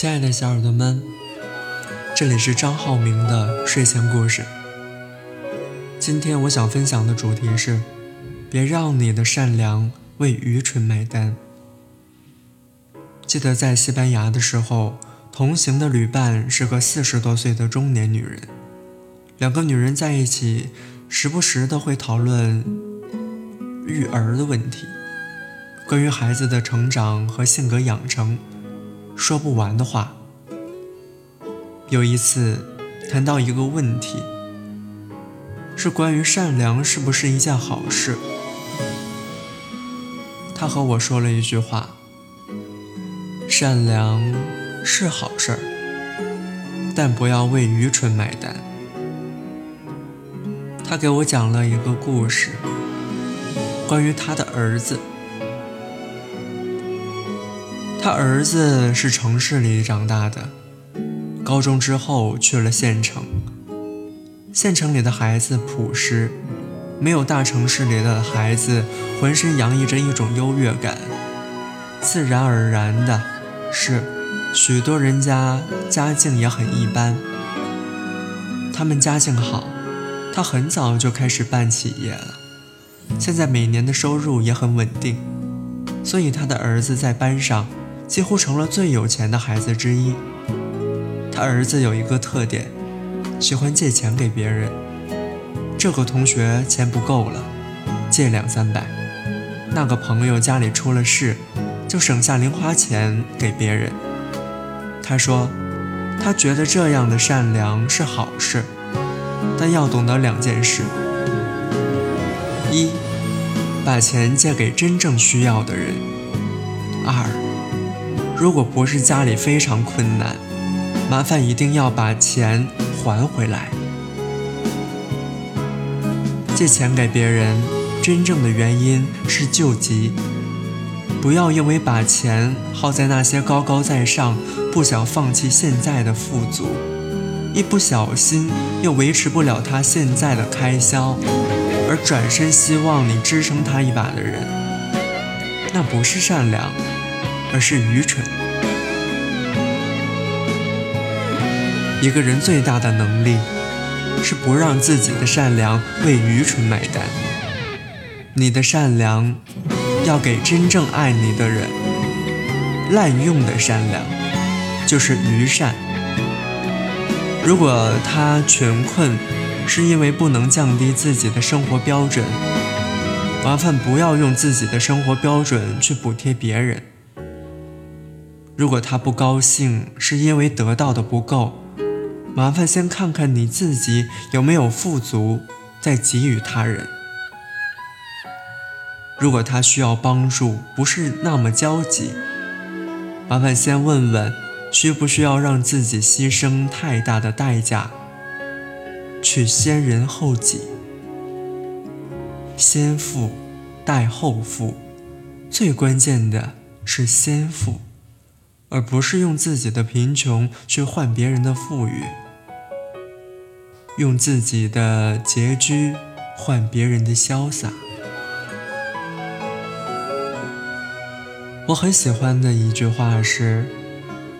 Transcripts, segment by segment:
亲爱的小耳朵们，这里是张浩明的睡前故事。今天我想分享的主题是：别让你的善良为愚蠢买单。记得在西班牙的时候，同行的旅伴是个四十多岁的中年女人。两个女人在一起，时不时的会讨论育儿的问题，关于孩子的成长和性格养成。说不完的话。有一次，谈到一个问题，是关于善良是不是一件好事。他和我说了一句话：“善良是好事儿，但不要为愚蠢买单。”他给我讲了一个故事，关于他的儿子。他儿子是城市里长大的，高中之后去了县城。县城里的孩子朴实，没有大城市里的孩子浑身洋溢着一种优越感。自然而然的是，许多人家家境也很一般。他们家境好，他很早就开始办企业了，现在每年的收入也很稳定，所以他的儿子在班上。几乎成了最有钱的孩子之一。他儿子有一个特点，喜欢借钱给别人。这个同学钱不够了，借两三百；那个朋友家里出了事，就省下零花钱给别人。他说，他觉得这样的善良是好事，但要懂得两件事：一，把钱借给真正需要的人；二。如果不是家里非常困难，麻烦一定要把钱还回来。借钱给别人，真正的原因是救急。不要因为把钱耗在那些高高在上、不想放弃现在的富足，一不小心又维持不了他现在的开销，而转身希望你支撑他一把的人，那不是善良。而是愚蠢。一个人最大的能力，是不让自己的善良为愚蠢买单。你的善良，要给真正爱你的人。滥用的善良，就是愚善。如果他穷困，是因为不能降低自己的生活标准，麻烦不要用自己的生活标准去补贴别人。如果他不高兴，是因为得到的不够，麻烦先看看你自己有没有富足，再给予他人。如果他需要帮助，不是那么焦急，麻烦先问问，需不需要让自己牺牲太大的代价，去先人后己，先富待后富，最关键的是先富。而不是用自己的贫穷去换别人的富裕，用自己的拮据换别人的潇洒。我很喜欢的一句话是：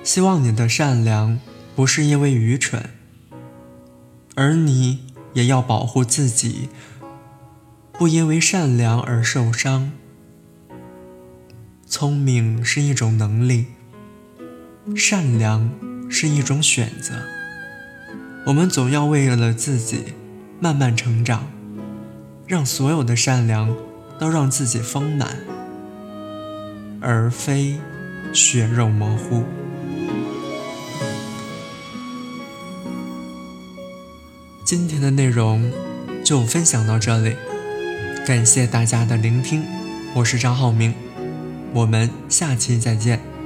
希望你的善良不是因为愚蠢，而你也要保护自己，不因为善良而受伤。聪明是一种能力。善良是一种选择，我们总要为了自己慢慢成长，让所有的善良都让自己丰满，而非血肉模糊。今天的内容就分享到这里，感谢大家的聆听，我是张浩明，我们下期再见。